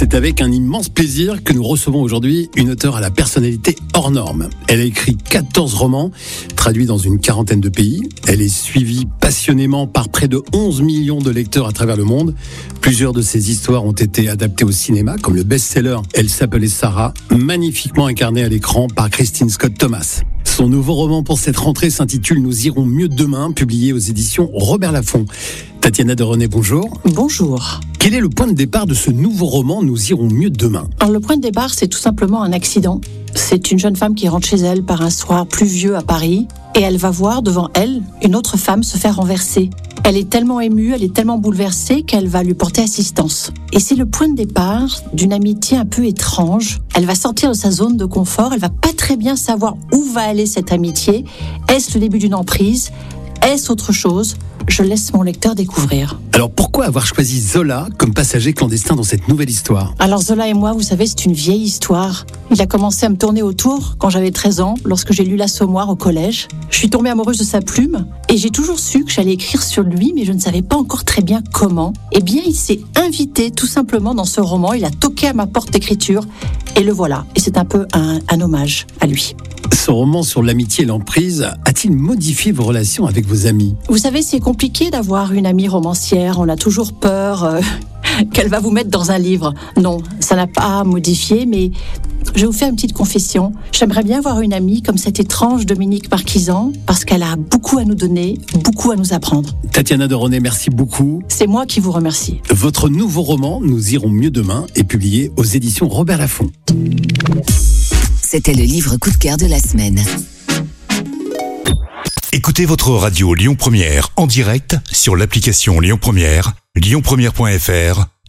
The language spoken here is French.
C'est avec un immense plaisir que nous recevons aujourd'hui une auteure à la personnalité hors norme. Elle a écrit 14 romans, traduits dans une quarantaine de pays. Elle est suivie passionnément par près de 11 millions de lecteurs à travers le monde. Plusieurs de ses histoires ont été adaptées au cinéma, comme le best-seller Elle s'appelait Sarah, magnifiquement incarné à l'écran par Christine Scott Thomas. Son nouveau roman pour cette rentrée s'intitule Nous irons mieux demain, publié aux éditions Robert Laffont. Tatiana de René, bonjour. Bonjour. Quel est le point de départ de ce nouveau roman Nous irons mieux demain? Alors le point de départ, c'est tout simplement un accident. C'est une jeune femme qui rentre chez elle par un soir pluvieux à Paris et elle va voir devant elle une autre femme se faire renverser. Elle est tellement émue, elle est tellement bouleversée qu'elle va lui porter assistance. Et c'est le point de départ d'une amitié un peu étrange. Elle va sortir de sa zone de confort, elle va pas très bien savoir va aller cette amitié? Est-ce le début d'une emprise? Est-ce autre chose? Je laisse mon lecteur découvrir. Alors pourquoi avoir choisi Zola comme passager clandestin dans cette nouvelle histoire? Alors Zola et moi, vous savez, c'est une vieille histoire. Il a commencé à me tourner autour quand j'avais 13 ans, lorsque j'ai lu L'Assommoir au collège. Je suis tombée amoureuse de sa plume et j'ai toujours su que j'allais écrire sur lui, mais je ne savais pas encore très bien comment. Eh bien, il s'est invité tout simplement dans ce roman, il a toqué à ma porte d'écriture et le voilà. Et c'est un peu un, un hommage à lui. Ce roman sur l'amitié et l'emprise a-t-il modifié vos relations avec vos amis? Vous savez, c'est compliqué d'avoir une amie romancière. On a toujours peur euh, qu'elle va vous mettre dans un livre. Non, ça n'a pas modifié, mais je vais vous faire une petite confession. J'aimerais bien avoir une amie comme cette étrange Dominique Marquisan, parce qu'elle a beaucoup à nous donner, beaucoup à nous apprendre. Tatiana de René, merci beaucoup. C'est moi qui vous remercie. Votre nouveau roman, Nous irons mieux demain, est publié aux éditions Robert Laffont. C'était le livre coup de cœur de la semaine. Écoutez votre radio Lyon Première en direct sur l'application Lyon Première, lyonpremière.fr